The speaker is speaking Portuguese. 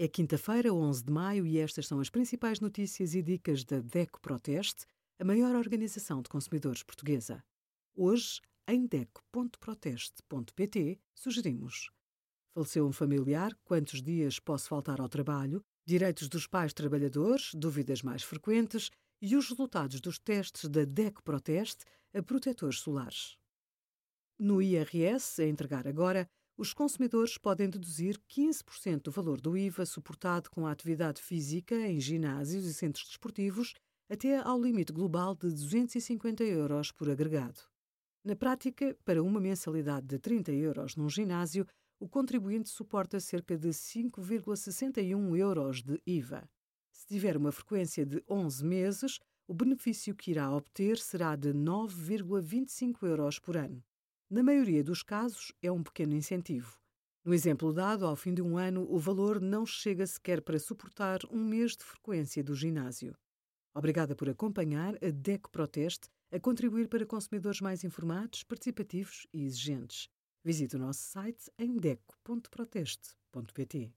É quinta-feira, 11 de maio, e estas são as principais notícias e dicas da DECO Proteste, a maior organização de consumidores portuguesa. Hoje, em DECO.proteste.pt, sugerimos: Faleceu um familiar, quantos dias posso faltar ao trabalho? Direitos dos pais trabalhadores, dúvidas mais frequentes e os resultados dos testes da DECO Proteste a protetores solares. No IRS, a entregar agora, os consumidores podem deduzir 15% do valor do IVA suportado com a atividade física em ginásios e centros desportivos até ao limite global de 250 euros por agregado. Na prática, para uma mensalidade de 30 euros num ginásio, o contribuinte suporta cerca de 5,61 euros de IVA. Se tiver uma frequência de 11 meses, o benefício que irá obter será de 9,25 euros por ano. Na maioria dos casos, é um pequeno incentivo. No exemplo dado, ao fim de um ano, o valor não chega sequer para suportar um mês de frequência do ginásio. Obrigada por acompanhar a DECO Proteste a contribuir para consumidores mais informados, participativos e exigentes. Visite o nosso site em deco.proteste.pt.